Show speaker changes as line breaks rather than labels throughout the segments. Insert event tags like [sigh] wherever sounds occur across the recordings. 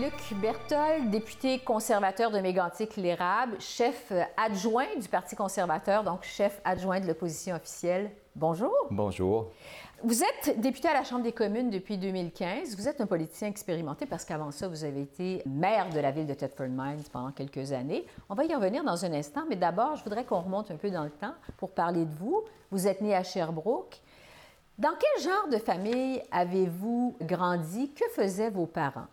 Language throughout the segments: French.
Luc Berthold, député conservateur de Mégantic-L'Érable, chef adjoint du Parti conservateur, donc chef adjoint de l'opposition officielle. Bonjour.
Bonjour.
Vous êtes député à la Chambre des communes depuis 2015. Vous êtes un politicien expérimenté parce qu'avant ça, vous avez été maire de la ville de Thetford Mines pendant quelques années. On va y revenir dans un instant, mais d'abord, je voudrais qu'on remonte un peu dans le temps pour parler de vous. Vous êtes né à Sherbrooke. Dans quel genre de famille avez-vous grandi? Que faisaient vos parents?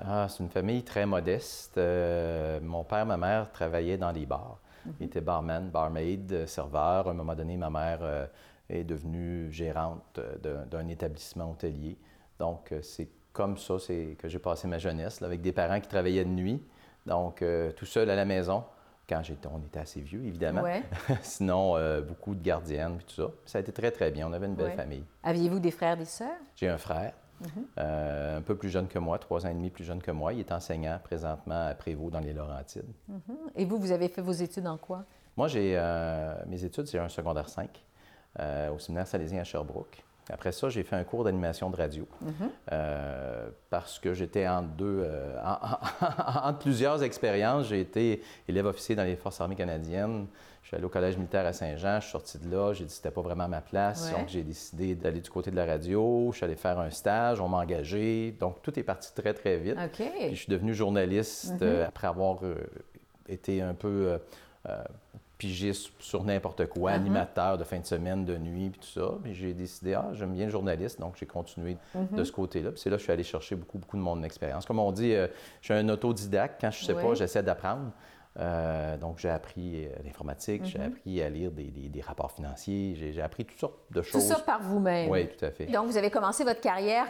Ah, c'est une famille très modeste. Euh, mon père, ma mère travaillaient dans les bars. Mhm. Ils étaient barman, barmaid, serveur. À un moment donné, ma mère euh, est devenue gérante euh, d'un établissement hôtelier. Donc, c'est comme ça que j'ai passé ma jeunesse, avec des parents qui travaillaient de nuit. Donc, tout seul à la maison. Quand j'étais, on était assez vieux, évidemment. [laughs] Sinon, beaucoup de gardiennes, et tout ça. Ça a été très, très bien. On avait une belle famille.
Aviez-vous des frères, des sœurs?
J'ai un frère. Euh, un peu plus jeune que moi, trois ans et demi plus jeune que moi. Il est enseignant présentement à Prévost dans les Laurentides.
Mhm. Et vous, vous avez fait vos études en quoi?
Moi, j'ai euh, mes études, c'est un secondaire 5 euh, au séminaire salésien à Sherbrooke. Après ça, j'ai fait un cours d'animation de radio mhm. euh, parce que j'étais entre deux, euh, entre [laughs] plusieurs expériences. J'ai été élève officier dans les Forces armées canadiennes. Je suis allé au Collège militaire à Saint-Jean. Je suis sorti de là. J'ai dit que c'était pas vraiment ma place. Donc, j'ai décidé d'aller du côté de la radio. Je suis allé faire un stage. On m'a engagé. Donc, tout est parti très, très vite. Puis, je suis devenu journaliste mhm. euh, après avoir été un peu pigiste sur n'importe quoi, uh-huh. animateur de fin de semaine, de nuit, puis tout ça. Puis j'ai décidé, ah, j'aime bien le journaliste, donc j'ai continué de ce côté-là. Puis c'est là que je suis allé chercher beaucoup, beaucoup de mon expérience. Comme on dit, euh, je suis un autodidacte. Quand je ne sais pas, j'essaie d'apprendre. Euh, donc, j'ai appris euh, l'informatique, j'ai uh-huh. appris à lire des, des, rapports financiers, j'ai appris toutes sortes de choses.
Tout ça par vous-même.
Oui, tout à fait.
Donc, vous avez commencé votre carrière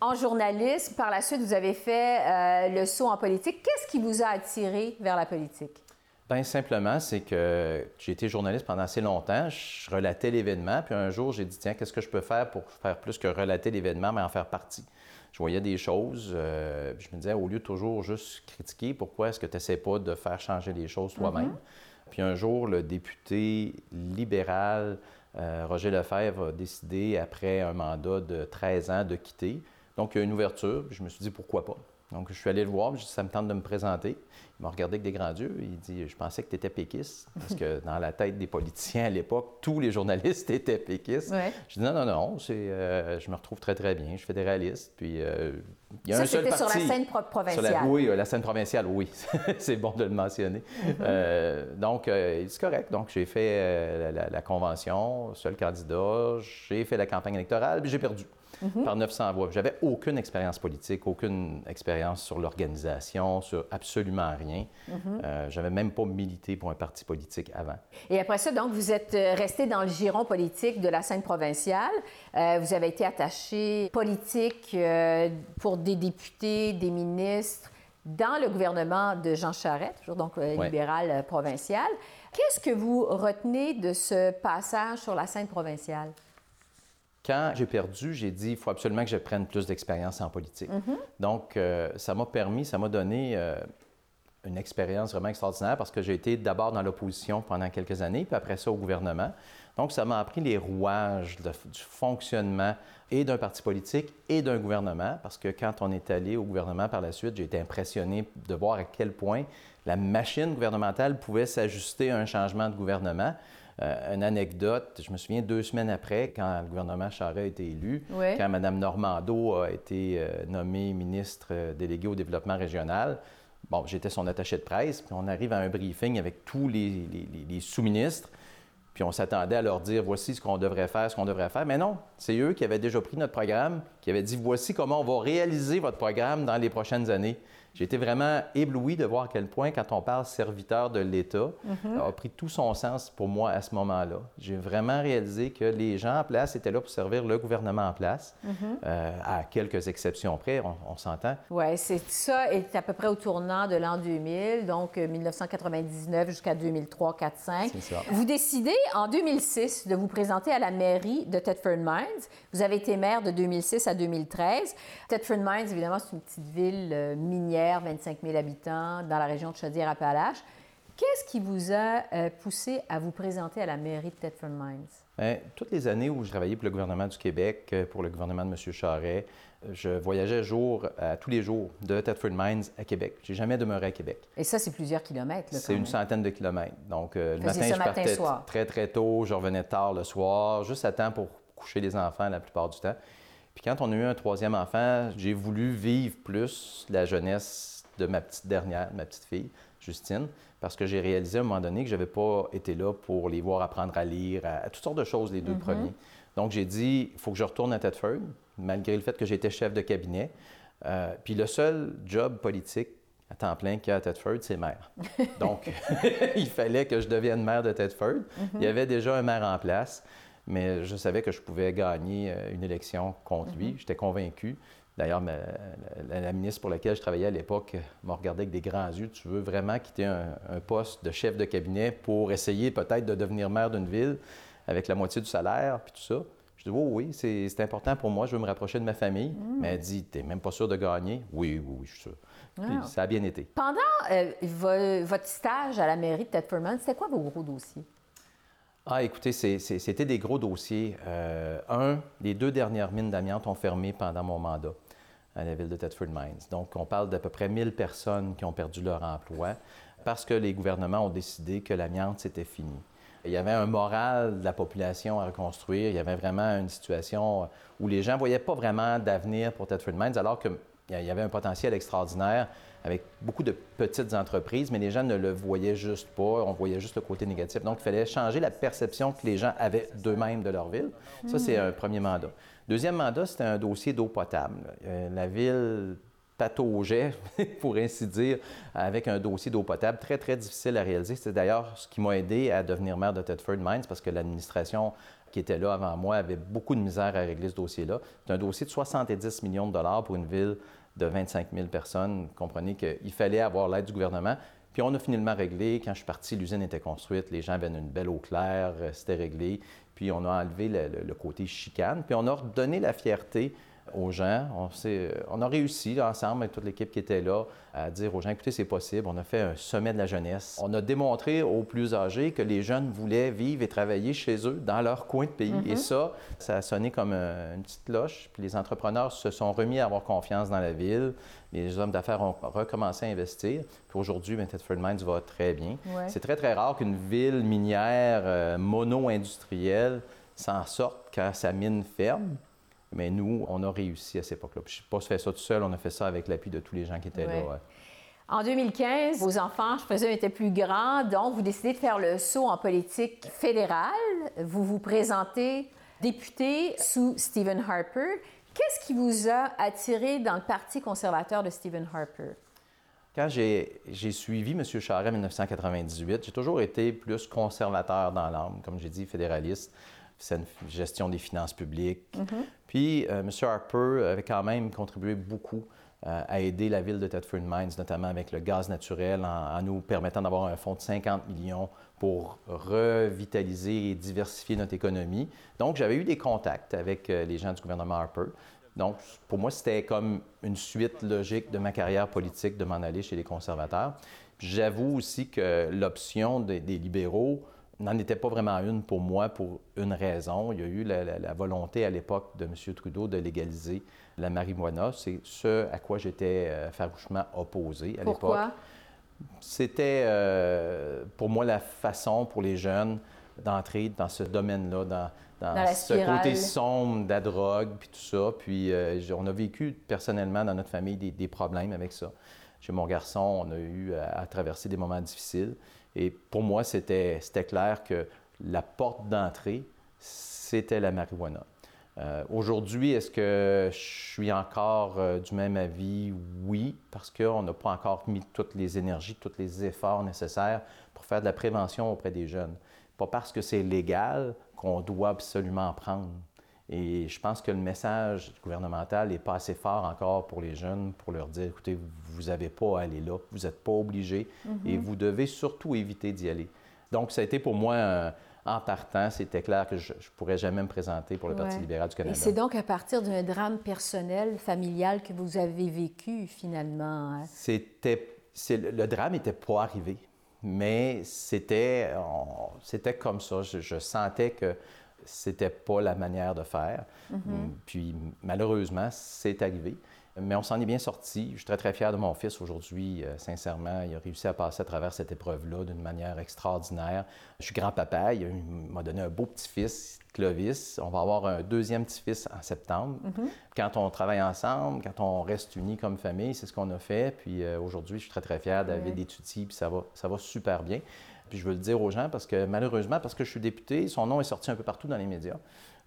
en journalisme. Par la suite, vous avez fait le saut en politique. Qu'est-ce qui vous a attiré vers la politique?
Bien simplement, c'est que j'ai été journaliste pendant assez longtemps. Je relatais l'événement, puis un jour, j'ai dit tiens, qu'est-ce que je peux faire pour faire plus que relater l'événement, mais en faire partie? Je voyais des choses, euh, je me disais, au lieu de toujours juste critiquer, pourquoi est-ce que tu n'essaies pas de faire changer les choses toi-même? Mm-hmm. Puis un jour, le député libéral euh, Roger Lefebvre a décidé, après un mandat de 13 ans, de quitter. Donc, il y a une ouverture, puis je me suis dit, pourquoi pas? Donc, je suis allé le voir, je ça me tente de me présenter. Il m'a regardé avec des grands yeux. Il dit, je pensais que tu étais péquiste. Parce que [laughs] dans la tête des politiciens à l'époque, tous les journalistes [laughs] étaient péquistes. Je dis, non, non, non, euh, je me retrouve très, très bien. Je suis fédéraliste. Puis,
euh, il y a un seul parti. sur la scène provinciale.
oui, la scène provinciale, oui. c'est bon de le mentionner. Mm-hmm. Euh, donc, c'est correct. Donc, j'ai fait la, la, convention, seul candidat. J'ai fait la campagne électorale, puis j'ai perdu. Mhm. par 900 voix. J'avais aucune expérience politique, aucune expérience sur l'organisation, sur absolument rien. Mhm. Euh, j'avais même pas milité pour un parti politique avant.
Et après ça, donc, vous êtes euh, resté dans le giron politique de la scène provinciale. Euh, vous avez été attaché politique pour des députés, des ministres dans le gouvernement de Jean Charest, toujours donc libéral provincial. Qu'est-ce que vous retenez de ce passage sur la scène provinciale?
Quand j'ai perdu, j'ai dit il faut absolument que je prenne plus d'expérience en politique.
Mhm.
Donc, euh, ça m'a permis, ça m'a donné euh, une expérience vraiment extraordinaire parce que j'ai été d'abord dans l'opposition pendant quelques années, puis après ça au gouvernement. Donc, ça m'a appris les rouages du fonctionnement et d'un parti politique et d'un gouvernement, parce que quand on est allé au gouvernement par la suite, j'ai été impressionné de voir à quel point la machine gouvernementale pouvait s'ajuster à un changement de gouvernement. Euh, une anecdote, je me souviens deux semaines après, quand le gouvernement Charest a été élu, quand Mme Normando a été euh, nommée ministre euh, déléguée au développement régional, bon, j'étais son attaché de presse, puis on arrive à un briefing avec tous les, les sous-ministres. Puis on s'attendait à leur dire voici ce qu'on devrait faire, ce qu'on devrait faire. Mais non, c'est eux qui avaient déjà pris notre programme, qui avaient dit voici comment on va réaliser votre programme dans les prochaines années. J'ai été vraiment ébloui de voir à quel point, quand on parle serviteur de l'État,
mhm.
a pris tout son sens pour moi à ce moment-là. J'ai vraiment réalisé que les gens en place étaient là pour servir le gouvernement en place,
mhm.
euh, à quelques exceptions près, on, s'entend.
Oui, c'est ça est à peu près au tournant de l'an 2000, donc 1999 euh, jusqu'à 2003, 4, 5.
C'est ça.
Vous décidez en 2006 de vous présenter à la mairie de Thetford Mines. Vous avez été maire de 2006 à 2013. Thetford Mines, évidemment, c'est une petite ville euh, minière 25 000 habitants, dans la région de Chaudière-Appalaches. Qu'est-ce qui vous a euh, poussé à vous présenter à la mairie de Thetford Mines?
Bien, toutes les années où je travaillais pour le gouvernement du Québec, euh, pour le gouvernement de M. Charret, je voyageais jour, à tous les jours de Thetford Mines à Québec. J'ai jamais demeuré à Québec.
Et ça, c'est plusieurs kilomètres.
C'est une centaine de kilomètres. Donc, euh, le matin, je
matin,
partais
soir.
très, très tôt. Je revenais tard le soir, juste à temps pour coucher les enfants la plupart du temps. Puis quand on a eu un troisième enfant, j'ai voulu vivre plus la jeunesse de ma petite dernière, ma petite fille, Justine, parce que j'ai réalisé à un moment donné que je n'avais pas été là pour les voir apprendre à lire, à, à toutes sortes de choses, les deux premiers. Donc, j'ai dit, il faut que je retourne à Thetford, malgré le fait que j'étais chef de cabinet. Euh, puis le seul job politique à temps plein qu'il y a à Thetford, c'est maire. [laughs] Donc, [laughs] il fallait que je devienne maire de Thetford. Il y avait déjà un maire en place, mais je savais que je pouvais gagner euh, une élection contre lui. J'étais convaincu. D'ailleurs, la, la ministre pour laquelle je travaillais à l'époque m'a regardé avec des grands yeux. Tu veux vraiment quitter un, un poste de chef de cabinet pour essayer peut-être de devenir maire d'une ville avec la moitié du salaire, puis tout ça? Je dis, oh, oui, c'est important pour moi, je veux me rapprocher de ma famille. Mais elle dit, t'es même pas sûr de gagner? Oui, oui, oui, je suis sûr. Puis ça a bien été.
Pendant euh, vo- votre stage à la mairie de Thetford Mines, c'était quoi vos gros dossiers?
Ah, écoutez, c'était des gros dossiers. Euh, un, les deux dernières mines d'amiante ont fermé pendant mon mandat à la ville de Thetford Mines. Donc, on parle d'à peu près 1000 personnes qui ont perdu leur emploi parce que les gouvernements ont décidé que l'amiante, c'était fini. Il y avait un moral de la population à reconstruire. Il y avait vraiment une situation où les gens ne voyaient pas vraiment d'avenir pour Thetford Mines, alors qu'il y avait un potentiel extraordinaire avec beaucoup de petites entreprises, mais les gens ne le voyaient juste pas. On voyait juste le côté négatif. Donc, il fallait changer la perception que les gens avaient d'eux-mêmes de leur ville. Ça, c'est un premier mandat. Deuxième mandat, c'était un dossier d'eau potable. Euh, la ville pataugeait, [laughs] pour ainsi dire, avec un dossier d'eau potable très, très difficile à réaliser. C'est d'ailleurs ce qui m'a aidé à devenir maire de Thetford Mines parce que l'administration qui était là avant moi avait beaucoup de misère à régler ce dossier-là. C'est un dossier de 70 millions de dollars pour une ville de 25 000 personnes. Vous comprenez qu'il fallait avoir l'aide du gouvernement. Puis on a finalement réglé. Quand je suis parti, l'usine était construite, les gens avaient une belle eau claire, euh, c'était réglé. Puis on a enlevé le, le- le côté chicane. Puis on a redonné la fierté aux gens. On, s'est- on a réussi ensemble avec toute l'équipe qui était là à dire aux gens, écoutez, c'est possible. On a fait un sommet de la jeunesse. On a démontré aux plus âgés que les jeunes voulaient vivre et travailler chez eux, dans leur coin de pays. Et ça, ça a sonné comme un- une petite cloche. Puis les entrepreneurs se sont remis à avoir confiance dans la ville. Les hommes d'affaires ont recommencé à investir. Puis aujourd'hui, Thetford Mines va très bien.
Ouais.
C'est très, très rare qu'une ville minière euh, mono-industrielle s'en sorte quand sa mine ferme. Mais nous, on a réussi à cette époque-là. Puis Je n'ai pas fait ça tout seul, on a fait ça avec l'appui de tous les gens qui étaient
Ouais.
là. ouais.
En 2015, vos enfants, je présume, étaient plus grands, donc vous décidez de faire le saut en politique fédérale. Vous vous présentez député sous Stephen Harper. Qu'est-ce qui vous a attiré dans le Parti conservateur de Stephen Harper?
Quand j'ai j'ai suivi M. Charest en 1998, j'ai toujours été plus conservateur dans l'âme, comme j'ai dit, fédéraliste, saine gestion des finances publiques. Puis euh, M. Harper avait quand même contribué beaucoup euh, à aider la ville de Thetford Mines, notamment avec le gaz naturel, en, en nous permettant d'avoir un fonds de 50 millions pour revitaliser et diversifier notre économie. Donc, j'avais eu des contacts avec euh, les gens du gouvernement Harper. Donc, pour moi, c'était comme une suite logique de ma carrière politique de m'en aller chez les conservateurs. J'avoue aussi que l'option des, des libéraux n'en était pas vraiment une pour moi pour une raison. Il y a eu la, la- la volonté à l'époque de M. Trudeau de légaliser la marijuana. C'est ce à quoi j'étais euh, farouchement opposé à l'époque.
Pourquoi?
C'était euh, pour moi la façon pour les jeunes d'entrer dans ce domaine-là, dans, dans
Dans la
ce côté sombre de la drogue, puis tout ça. Puis euh, on a vécu personnellement dans notre famille des, des problèmes avec ça. Chez mon garçon, on a eu à, à traverser des moments difficiles. Et pour moi, c'était clair que la porte d'entrée, c'était la marijuana. Euh, Aujourd'hui, est-ce que je suis encore euh, du même avis? Oui, parce qu'on n'a pas encore mis toutes les énergies, tous les efforts nécessaires pour faire de la prévention auprès des jeunes. Pas parce que c'est légal qu'on doit absolument en prendre. Et je pense que le message gouvernemental n'est pas assez fort encore pour les jeunes pour leur dire, écoutez, vous n'avez pas à aller là, vous n'êtes pas obligés et vous devez surtout éviter d'y aller. Donc, ça a été pour moi, un- en partant, c'était clair que je ne pourrais jamais me présenter pour le Parti
Ouais.
libéral du
Et
Canada.
c'est donc à partir d'un drame personnel, familial, que vous avez vécu finalement. hein?
C'était, le, le drame n'était pas arrivé. mais c'était, c'était comme ça. Je, sentais que c'était pas la manière de faire. Mm-hmm. Puis malheureusement, c'est arrivé. Mais on s'en est bien sorti. Je suis très, très fier de mon fils aujourd'hui. Euh, sincèrement, il a réussi à passer à travers cette épreuve-là d'une manière extraordinaire. Je suis grand-papa. Il m'a donné un beau petit-fils, Clovis. On va avoir un deuxième petit-fils en septembre. Mm-hmm. Quand on travaille ensemble, quand on reste unis comme famille, c'est ce qu'on a fait. Puis euh, aujourd'hui, je suis très, très fier d'avoir des puis ça va, ça va super bien. Puis je veux le dire aux gens parce que malheureusement, parce que je suis député, son nom est sorti un peu partout dans les médias.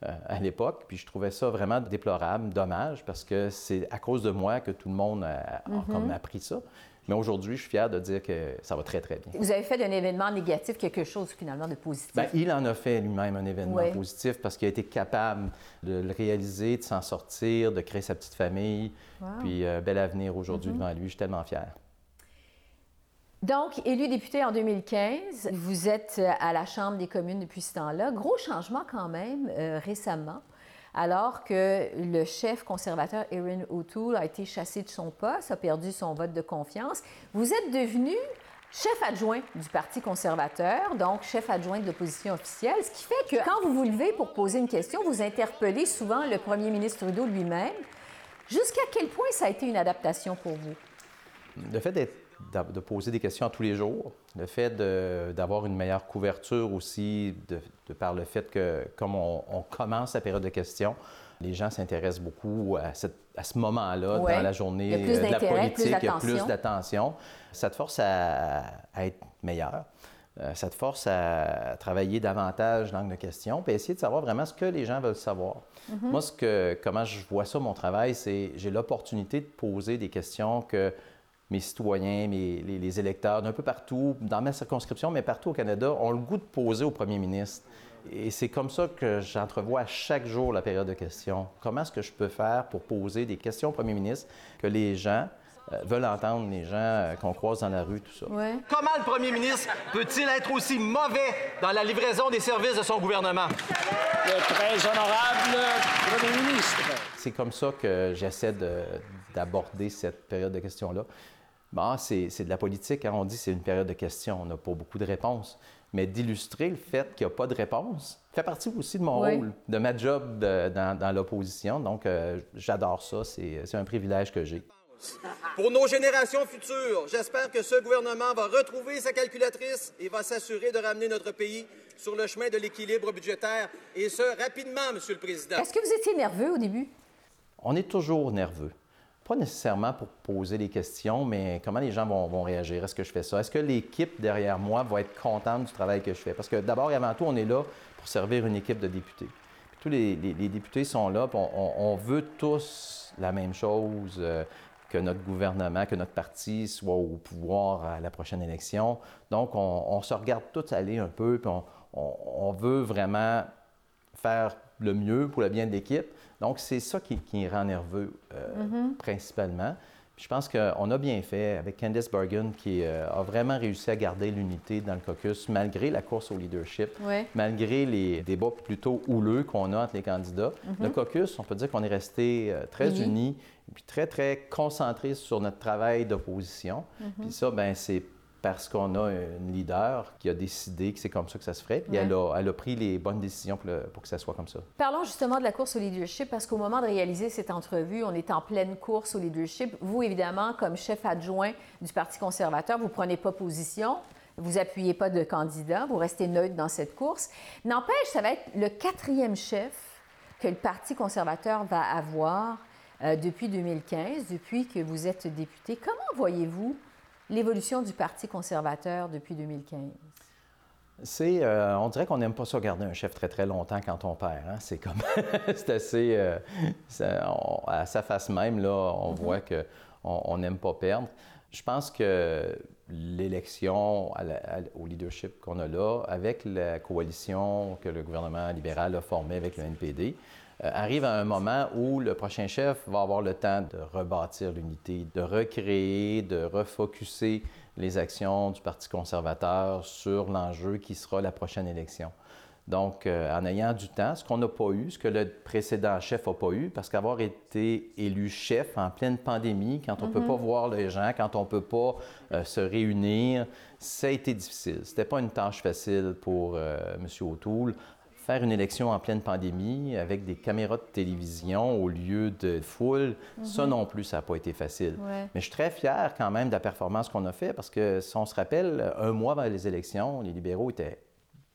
Euh, à l'époque. Puis je trouvais ça vraiment déplorable, dommage, parce que c'est à cause de moi que tout le monde a, mhm. appris ça. Mais aujourd'hui, je suis fier de dire que ça va très, très bien.
Vous avez fait d'un événement négatif quelque chose finalement de positif?
Bien, il en a fait lui-même un événement positif parce qu'il a été capable de le réaliser, de s'en sortir, de créer sa petite famille. Puis, euh, bel avenir aujourd'hui mhm. devant lui. Je suis tellement fier.
Donc, élu député en 2015, vous êtes euh, à la Chambre des communes depuis ce temps-là. Gros changement quand même euh, récemment, alors que le chef conservateur Erin O'Toole a été chassé de son poste, a perdu son vote de confiance. Vous êtes devenu chef adjoint du Parti conservateur, donc chef adjoint de l'opposition officielle, ce qui fait que quand vous vous levez pour poser une question, vous interpellez souvent le premier ministre Trudeau lui-même. Jusqu'à quel point ça a été une adaptation pour vous?
Le fait d'être de poser des questions tous les jours, le fait d'avoir une meilleure couverture aussi, de, par le fait que, comme on, commence la période de questions, les gens s'intéressent beaucoup à, ce moment-là dans la journée
de la politique, il y a
plus d'attention. Ça te force à, être meilleur. Euh, ça te force à travailler davantage l'angle de question, puis essayer de savoir vraiment ce que les gens veulent savoir. Mm-hmm. Moi, ce que, comment je vois ça, mon travail, c'est j'ai l'opportunité de poser des questions que mes citoyens, mes, les, électeurs d'un peu partout, dans ma circonscription, mais partout au Canada, ont le goût de poser au premier ministre. Et c'est comme ça que j'entrevois chaque jour la période de questions. Comment est-ce que je peux faire pour poser des questions au premier ministre que les gens euh, veulent entendre, les gens euh, qu'on croise dans la rue, tout ça?
Comment le premier ministre peut-il être aussi mauvais dans la livraison des services de son gouvernement?
Le très honorable premier ministre.
C'est comme ça que j'essaie d'aborder cette période de questions-là. Bon, c'est de la politique. Hein. On dit que c'est une période de questions. On n'a pas beaucoup de réponses. Mais d'illustrer le fait qu'il n'y a pas de réponse fait partie aussi de mon rôle, de ma job dans, l'opposition. Donc, euh, j'adore ça. C'est un privilège que j'ai.
Pour nos générations futures, j'espère que ce gouvernement va retrouver sa calculatrice et va s'assurer de ramener notre pays sur le chemin de l'équilibre budgétaire, et ce, rapidement, Monsieur le Président.
Est-ce que vous étiez nerveux au début?
On est toujours nerveux. Pas nécessairement pour poser des questions, mais comment les gens vont, réagir? Est-ce que je fais ça? Est-ce que l'équipe derrière moi va être contente du travail que je fais? Parce que d'abord et avant tout, on est là pour servir une équipe de députés. tous les, députés sont là, on, on, veut tous la même chose, euh, que notre gouvernement, que notre parti soit au pouvoir à la prochaine élection. Donc, on, se regarde tous aller un peu, puis on veut vraiment faire le mieux pour le bien de l'équipe. Donc, c'est ça qui, qui, rend nerveux euh, mm-hmm. principalement. je pense qu'on a bien fait avec Candice Bergen qui euh, a vraiment réussi à garder l'unité dans le caucus malgré la course au leadership, malgré les débats plutôt houleux qu'on a entre les candidats. Mm-hmm. Le caucus, on peut dire qu'on est resté euh, très unis et puis très, très concentré sur notre travail d'opposition. Mm-hmm. Puis ça, ben c'est parce qu'on a une leader qui a décidé que c'est comme ça que ça se ferait, puis elle, a, elle, a, pris les bonnes décisions pour, que ça soit comme ça.
Parlons justement de la course au leadership, parce qu'au moment de réaliser cette entrevue, on est en pleine course au leadership. Vous, évidemment, comme chef adjoint du Parti conservateur, vous ne prenez pas position. Vous appuyez pas de candidat, vous restez neutre dans cette course. N'empêche, ça va être le quatrième chef que le Parti conservateur va avoir euh, depuis 2015, depuis que vous êtes député. Comment voyez-vous l'évolution du Parti conservateur depuis 2015?
C'est, euh, on dirait qu'on n'aime pas ça garder un chef très très longtemps quand on perd. Hein. C'est comme, [laughs] c'est assez, euh, à sa face même là, on mm-hmm. voit que on n'aime pas perdre. Je pense que l'élection au leadership qu'on a là, avec la coalition que le gouvernement libéral a formée avec le NPD, arrive à un moment où le prochain chef va avoir le temps de rebâtir l'unité, de recréer, de refocuser les actions du Parti conservateur sur l'enjeu qui sera la prochaine élection. Donc, euh, en ayant du temps, ce qu'on n'a pas eu, ce que le précédent chef n'a pas eu, parce qu'avoir été élu chef en pleine pandémie, quand on ne peut pas voir les gens, quand on ne peut pas euh, se réunir, ça a été difficile. Ce n'était pas une tâche facile pour euh, M. O'Toole. Faire une élection en pleine pandémie avec des caméras de télévision au lieu de foule, ça non plus, ça n'a pas été facile.
Ouais.
Mais je suis très fier quand même de la performance qu'on a fait parce que si on se rappelle, un mois avant les élections, les libéraux étaient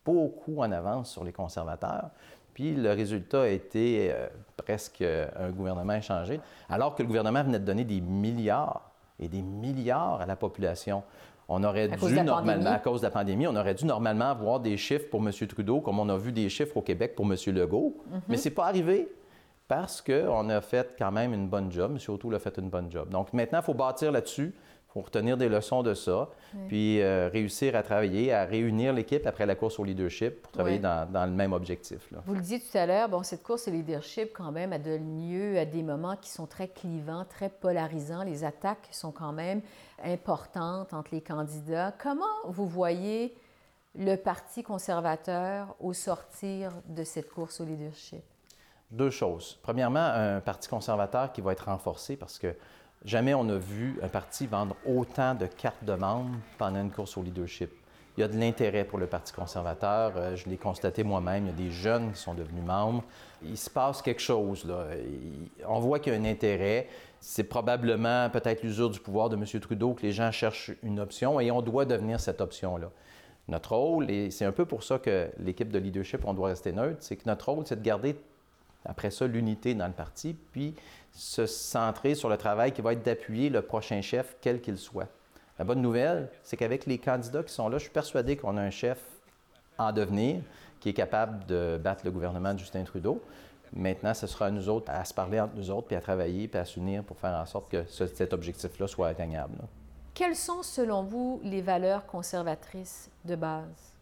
beaucoup en avance sur les conservateurs. Puis le résultat a été euh, presque un gouvernement échangé, alors que le gouvernement venait de donner des milliards et des milliards à la population. On aurait
À
dû normalement,
pandémie?
à cause de la pandémie, on aurait dû normalement avoir des chiffres pour M. Trudeau, comme on a vu des chiffres au Québec pour M. Legault.
Mhm.
Mais c'est pas arrivé parce qu'on a fait quand même une bonne job. M. O'Toole a fait une bonne job. Donc maintenant, il faut bâtir là-dessus. Faut retenir des leçons de ça, puis euh, réussir à travailler, à réunir l'équipe après la course au leadership pour travailler
Oui.
dans, dans le même objectif. là.
Vous le disiez tout à l'heure, bon, cette course au leadership, quand même, a donné lieu à des moments qui sont très clivants, très polarisants. Les attaques sont quand même importantes entre les candidats. Comment vous voyez le Parti conservateur au sortir de cette course au leadership?
Deux choses. Premièrement, un parti conservateur qui va être renforcé parce que jamais on a vu un parti vendre autant de cartes de membres pendant une course au leadership. Il y a de l'intérêt pour le Parti conservateur. Euh, Je l'ai constaté moi-même. Il y a des jeunes qui sont devenus membres. Il se passe quelque chose. Là. On voit qu'il y a un intérêt. C'est probablement peut-être l'usure du pouvoir de M. Trudeau que les gens cherchent une option et on doit devenir cette option-là. Notre rôle, et c'est un peu pour ça que l'équipe de leadership, on doit rester neutre, c'est que notre rôle, c'est de garder après ça, l'unité dans le parti, puis se centrer sur le travail qui va être d'appuyer le prochain chef, quel qu'il soit. La bonne nouvelle, c'est qu'avec les candidats qui sont là, je suis persuadé qu'on a un chef en devenir qui est capable de battre le gouvernement de Justin Trudeau. Maintenant, ce sera à nous autres à se parler entre nous autres, puis à travailler, puis à s'unir pour faire en sorte que ce- cet objectif-là soit atteignable. là.
Quelles sont, selon vous, les valeurs conservatrices de base?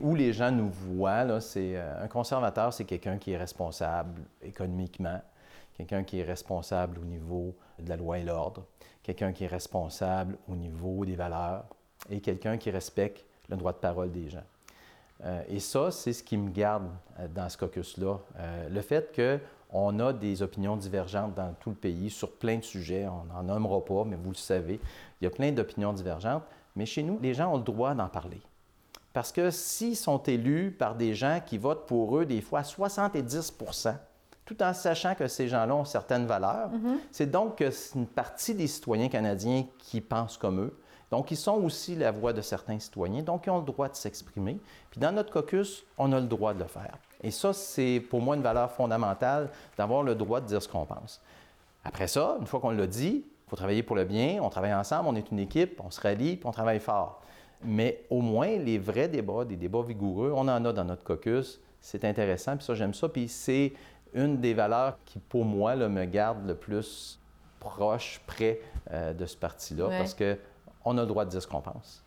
où les gens nous voient, c'est euh, un conservateur, c'est quelqu'un qui est responsable économiquement, quelqu'un qui est responsable au niveau de la loi et l'ordre, quelqu'un qui est responsable au niveau des valeurs et quelqu'un qui respecte le droit de parole des gens. Euh, et ça, c'est ce qui me garde euh, dans ce caucus-là. Euh, le fait qu'on a des opinions divergentes dans tout le pays sur plein de sujets, on n'en nommera pas, mais vous le savez, il y a plein d'opinions divergentes, mais chez nous, les gens ont le droit d'en parler. Parce que s'ils sont élus par des gens qui votent pour eux, des fois à 70 tout en sachant que ces gens-là ont certaines valeurs, c'est donc une partie des citoyens canadiens qui pensent comme eux. Donc, ils sont aussi la voix de certains citoyens, donc ils ont le droit de s'exprimer. Puis dans notre caucus, on a le droit de le faire. Et ça, c'est pour moi une valeur fondamentale d'avoir le droit de dire ce qu'on pense. Après ça, une fois qu'on l'a dit, il faut travailler pour le bien, on travaille ensemble, on est une équipe, on se rallie, puis on travaille fort. Mais au moins, les vrais débats, des débats vigoureux, on en a dans notre caucus. C'est intéressant, puis ça, j'aime ça. Puis c'est une des valeurs qui, pour moi, là, me garde le plus proche, près euh, de ce parti-là,
Ouais.
parce qu'on a le droit de dire ce qu'on pense.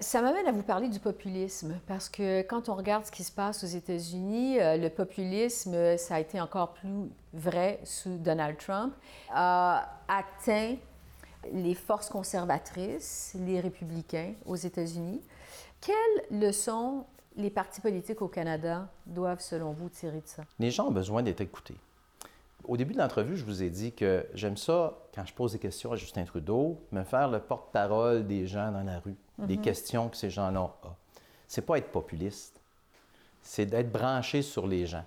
Ça m'amène à vous parler du populisme, parce que quand on regarde ce qui se passe aux États-Unis, euh, le populisme, ça a été encore plus vrai sous Donald Trump, a atteint les forces conservatrices, les républicains aux États-Unis. Quelles leçons les partis politiques au Canada doivent, selon vous, tirer de ça?
Les gens ont besoin d'être écoutés. Au début de l'entrevue, je vous ai dit que j'aime ça, quand je pose des questions à Justin Trudeau, me faire le porte-parole des gens dans la rue, des questions que ces gens-là ont. C'est pas être populiste, c'est d'être branché sur les gens.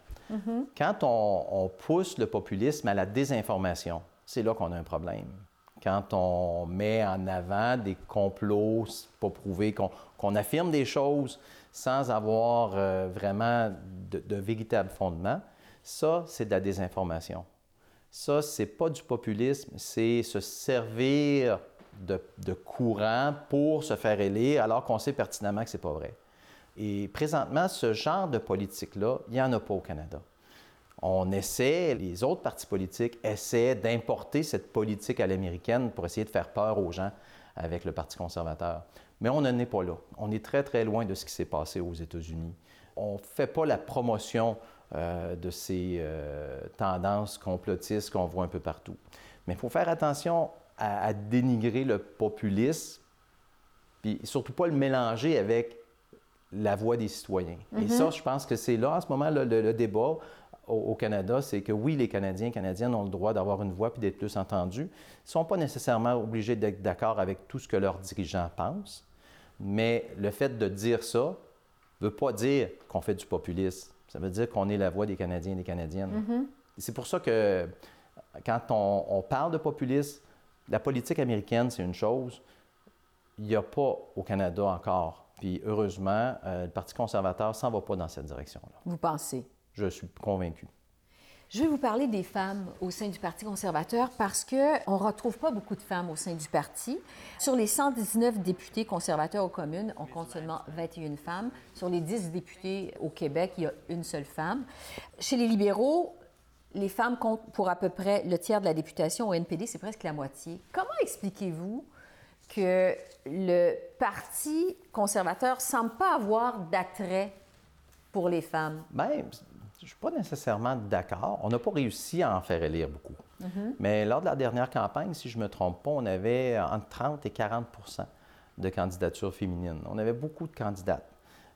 Quand on, on pousse le populisme à la désinformation, c'est là qu'on a un problème. Quand on met en avant des complots pas prouvés, qu'on qu'on affirme des choses sans avoir euh, vraiment de, de véritables fondements, ça, c'est de la désinformation. Ça, c'est pas du populisme, c'est se servir de, de courant pour se faire élire alors qu'on sait pertinemment que c'est pas vrai. Et présentement, ce genre de politique-là, il n'y en a pas au Canada. On essaie, les autres partis politiques essaient d'importer cette politique à l'américaine pour essayer de faire peur aux gens avec le Parti conservateur. Mais on n'en est pas là. On est très, très loin de ce qui s'est passé aux États-Unis. On ne fait pas la promotion euh, de ces euh, tendances complotistes qu'on voit un peu partout. Mais il faut faire attention à, à dénigrer le populisme, puis surtout pas le mélanger avec la voix des citoyens. Et ça, je pense que c'est là, en ce moment, le, le débat au, au Canada, c'est que oui, les Canadiens et Canadiennes ont le droit d'avoir une voix puis d'être plus entendus. Ils ne sont pas nécessairement obligés d'être d'accord avec tout ce que leurs dirigeants pensent, mais le fait de dire ça ne veut pas dire qu'on fait du populisme. Ça veut dire qu'on est la voix des Canadiens et des Canadiennes. C'est pour ça que quand on, on parle de populisme, la politique américaine, c'est une chose. Il n'y a pas au Canada encore. Puis heureusement, euh, le Parti conservateur s'en va pas dans cette direction-là.
Vous pensez?
Je suis convaincu.
Je vais vous parler des femmes au sein du Parti conservateur parce qu'on ne retrouve pas beaucoup de femmes au sein du parti. Sur les 119 députés conservateurs aux communes, on compte seulement 21 femmes. Sur les 10 députés au Québec, il y a une seule femme. Chez les libéraux, les femmes comptent pour à peu près le tiers de la députation. Au NPD, c'est presque la moitié. Comment expliquez-vous que le Parti conservateur semble pas avoir d'attrait pour les femmes?
Bien, je ne suis pas nécessairement d'accord. On n'a pas réussi à en faire élire beaucoup. Mais lors de la dernière campagne, si je ne me trompe pas, on avait entre 30 et 40% de candidatures féminines. On avait beaucoup de candidates.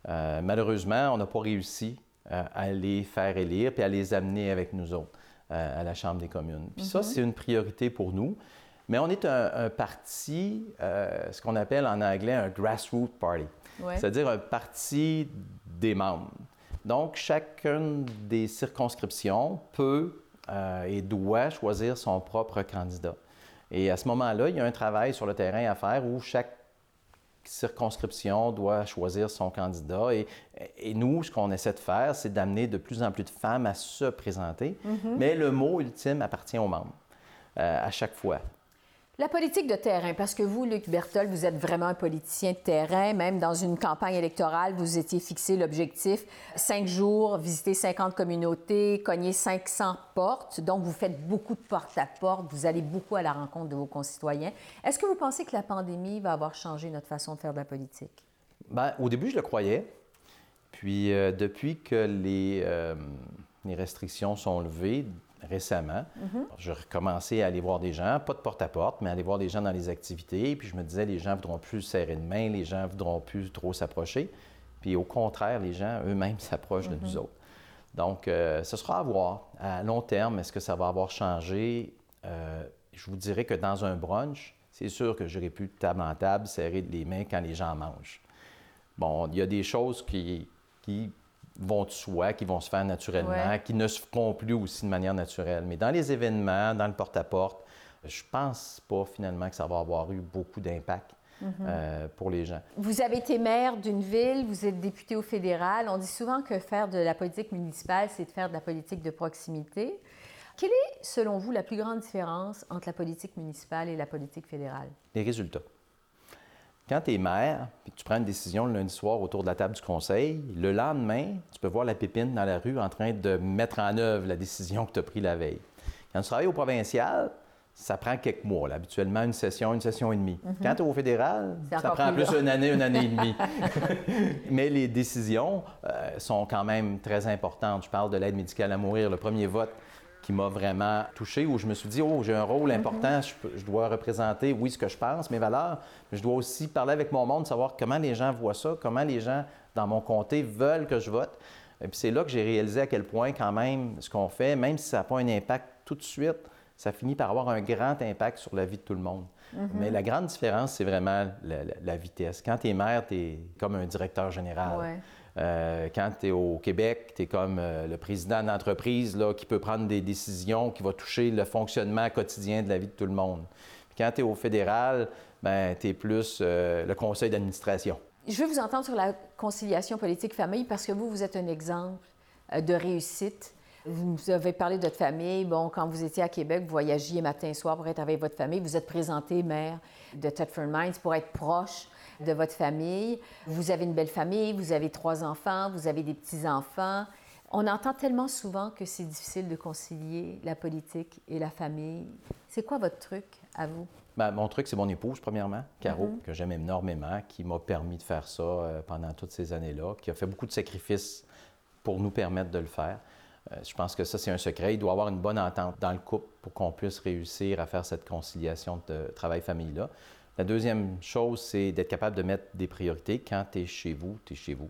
Euh, malheureusement, on n'a pas réussi euh, à les faire élire puis à les amener avec nous autres euh, à la Chambre des communes. Puis ça, c'est une priorité pour nous. Mais on est un, un parti, ce qu'on appelle en anglais un grassroots party,
Ouais.
c'est-à-dire un parti des membres. Donc, chacune des circonscriptions peut euh, et doit choisir son propre candidat. Et à ce moment-là, il y a un travail sur le terrain à faire où chaque circonscription doit choisir son candidat. Et, et nous, ce qu'on essaie de faire, c'est d'amener de plus en plus de femmes à se présenter. Mais le mot ultime appartient aux membres euh, à chaque fois.
La politique de terrain, parce que vous, Luc Berthold, vous êtes vraiment un politicien de terrain. Même dans une campagne électorale, vous étiez fixé l'objectif cinq jours, visiter 50 communautés, cogner 500 portes. Donc, vous faites beaucoup de porte-à-porte, vous allez beaucoup à la rencontre de vos concitoyens. Est-ce que vous pensez que la pandémie va avoir changé notre façon de faire de la politique?
Ben, au début, je le croyais. Puis, euh, depuis que les, euh, les restrictions sont levées récemment, j'ai recommencé à aller voir des gens, pas de porte-à-porte, mais aller voir des gens dans les activités. Puis, je me disais, les gens ne voudront plus serrer de main, les gens ne voudront plus trop s'approcher. Puis, au contraire, les gens eux-mêmes [laughs] s'approchent de nous autres. Donc, euh, ce sera à voir. À long terme, est-ce que ça va avoir changé? Euh, je vous dirais que dans un brunch, c'est sûr que j'aurais pu table en table serrer les mains quand les gens mangent. Bon, il y a des choses qui, qui vont de soi, qui vont se faire naturellement,
Ouais.
qui ne se feront plus aussi de manière naturelle. Mais dans les événements, dans le porte-à-porte, je pense pas finalement que ça va avoir eu beaucoup d'impact euh, pour les gens.
Vous avez été maire d'une ville, vous êtes député au fédéral. On dit souvent que faire de la politique municipale, c'est de faire de la politique de proximité. Quelle est, selon vous, la plus grande différence entre la politique municipale et la politique fédérale?
Les résultats. Quand tu es maire, puis que tu prends une décision le lundi soir autour de la table du conseil, le lendemain, tu peux voir la pépine dans la rue en train de mettre en œuvre la décision que tu as prise la veille. Quand tu travailles au provincial, ça prend quelques mois, là, habituellement une session, une session et demie. Quand tu es au fédéral, ça prend
plus
plus une année, une année et demie. [laughs] [laughs] Mais les décisions euh, sont quand même très importantes. Je parle de l'aide médicale à mourir, le premier vote qui m'a vraiment touché, où je me suis dit, oh, j'ai un rôle important, je, dois représenter, oui, ce que je pense, mes valeurs, mais je dois aussi parler avec mon monde, savoir comment les gens voient ça, comment les gens dans mon comté veulent que je vote. Et puis c'est là que j'ai réalisé à quel point, quand même, ce qu'on fait, même si ça n'a pas un impact tout de suite, ça finit par avoir un grand impact sur la vie de tout le monde. Mais la grande différence, c'est vraiment la, la- la vitesse. Quand tu es maire, tu es comme un directeur général.
Ouais.
Euh, quand tu es au Québec, tu es comme euh, le président d'entreprise qui peut prendre des décisions qui vont toucher le fonctionnement quotidien de la vie de tout le monde. Puis quand tu es au fédéral, ben, tu es plus euh, le conseil d'administration.
Je veux vous entendre sur la conciliation politique-famille parce que vous, vous êtes un exemple de réussite. Vous nous avez parlé de votre famille. Bon, quand vous étiez à Québec, vous voyagiez matin et soir pour être avec votre famille. Vous êtes présenté maire de Thetford Mines pour être proche de votre famille. Vous avez une belle famille, vous avez trois enfants, vous avez des petits-enfants. On entend tellement souvent que c'est difficile de concilier la politique et la famille. C'est quoi votre truc à vous?
Ben, mon truc, c'est mon épouse, premièrement, Caro, que j'aime énormément, qui m'a permis de faire ça euh, pendant toutes ces années-là, qui a fait beaucoup de sacrifices pour nous permettre de le faire. Euh, je pense que ça, c'est un secret. Il doit y avoir une bonne entente dans le couple pour qu'on puisse réussir à faire cette conciliation de travail-famille-là. La deuxième chose, c'est d'être capable de mettre des priorités. Quand tu es chez vous, tu es chez vous.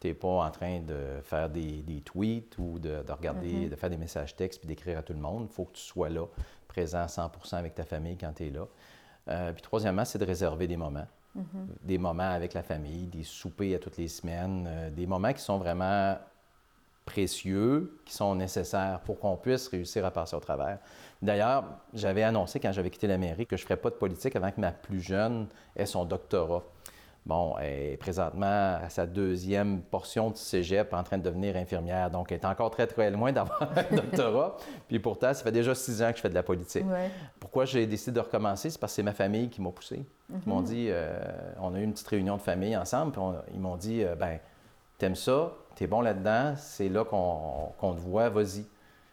Tu n'es pas en train de faire des, tweets ou de, regarder, mm-hmm. de faire des messages textes puis d'écrire à tout le monde. Il faut que tu sois là, présent à 100% avec ta famille quand tu es là. Euh, puis troisièmement, c'est de réserver des moments. Mm-hmm. Des moments avec la famille, des soupers à toutes les semaines, euh, des moments qui sont vraiment précieux, qui sont nécessaires pour qu'on puisse réussir à passer au travers. D'ailleurs, j'avais annoncé quand j'avais quitté l'Amérique que je ne ferais pas de politique avant que ma plus jeune ait son doctorat. Bon, elle est présentement à sa deuxième portion de cégep en train de devenir infirmière. Donc, elle est encore très, très loin d'avoir un [laughs] doctorat. Puis pourtant, ça fait déjà six ans que je fais de la politique. Pourquoi j'ai décidé de recommencer? C'est parce que c'est ma famille qui m'a poussé. Ils m'ont mhm. dit, euh, on a eu une petite réunion de famille ensemble, puis ils m'ont dit, euh, ben, t'aimes ça, t'es bon là-dedans, c'est là, qu'on te voit, vas-y.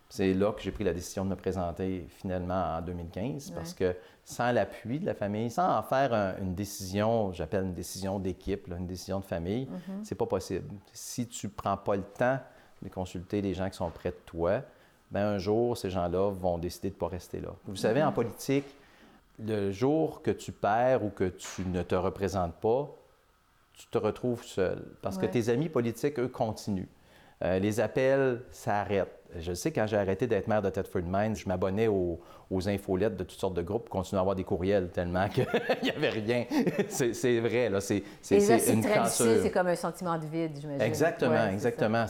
C'est là que j'ai pris la décision de me présenter finalement en 2015 parce que sans l'appui de la famille, sans en faire une décision, j'appelle une décision d'équipe, une décision de famille, mm-hmm. c'est pas possible. Si tu prends pas le temps de consulter les gens qui sont près de toi, ben un jour, ces gens-là vont décider de pas rester là. Vous savez, en mm-hmm. politique, le jour que tu perds ou que tu ne te représentes pas, tu te retrouves seul parce que tes amis politiques, eux, continuent. Euh, les appels s'arrêtent. Je sais, quand j'ai arrêté d'être maire de Thetford Mines, je m'abonnais aux, infolettes de toutes sortes de groupes, continuer à avoir des courriels tellement qu'il [laughs] n'y avait rien. c'est vrai, là, c'est
une C'est comme un sentiment de vide, j'imagine.
Exactement, exactement.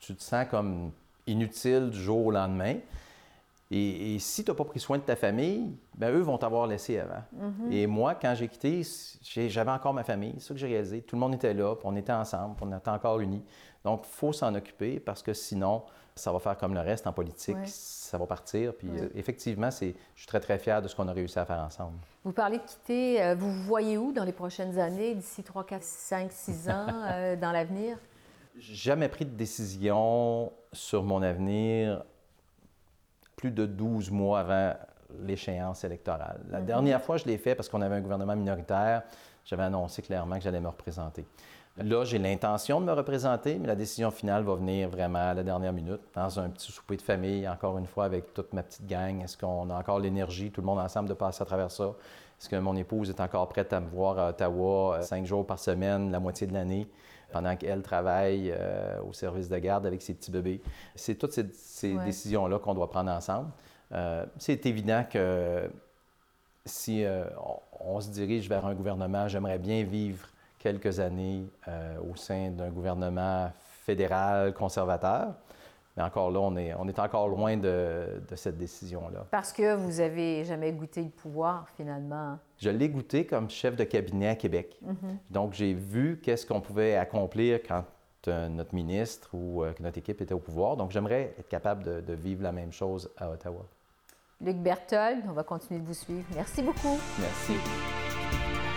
Tu, te sens comme inutile du jour au lendemain. Et, si tu n'as pas pris soin de ta famille, ben eux vont t'avoir laissé avant. Mm-hmm. Et moi, quand j'ai quitté, j'avais encore ma famille. C'est ça que j'ai réalisé. Tout le monde était là, on était ensemble, on était encore unis. Donc, il faut s'en occuper parce que sinon, ça va faire comme le reste en politique, ça va partir. Puis euh, effectivement, je suis très, très fier de ce qu'on a réussi à faire ensemble.
Vous parlez de quitter. Euh, vous vous voyez où dans les prochaines années, d'ici 3, 4, 5, 6 ans, [laughs] euh, dans l'avenir?
Jamais pris de décision sur mon avenir plus de 12 mois avant l'échéance électorale. La mm-hmm. dernière fois, je l'ai fait parce qu'on avait un gouvernement minoritaire. J'avais annoncé clairement que j'allais me représenter. Là, j'ai l'intention de me représenter, mais la décision finale va venir vraiment à la dernière minute, dans un petit souper de famille, encore une fois, avec toute ma petite gang. Est-ce qu'on a encore l'énergie, tout le monde ensemble, de passer à travers ça? Est-ce que mon épouse est encore prête à me voir à Ottawa euh, cinq jours par semaine, la moitié de l'année, pendant qu'elle travaille euh, au service de garde avec ses petits bébés? C'est toutes ces, décisions-là qu'on doit prendre ensemble. Euh, c'est évident que si on se dirige vers un gouvernement, j'aimerais bien vivre quelques années euh, au sein d'un gouvernement fédéral conservateur. Mais encore là, on est, on est encore loin de, de cette décision-là.
Parce que vous avez jamais goûté le pouvoir, finalement.
Je l'ai goûté comme chef de cabinet à Québec. Mm-hmm. Donc, j'ai vu qu'est-ce qu'on pouvait accomplir quand euh, notre ministre ou euh, que notre équipe était au pouvoir. Donc, j'aimerais être capable de, de, vivre la même chose à Ottawa.
Luc Berthold, on va continuer de vous suivre. Merci beaucoup.
Merci.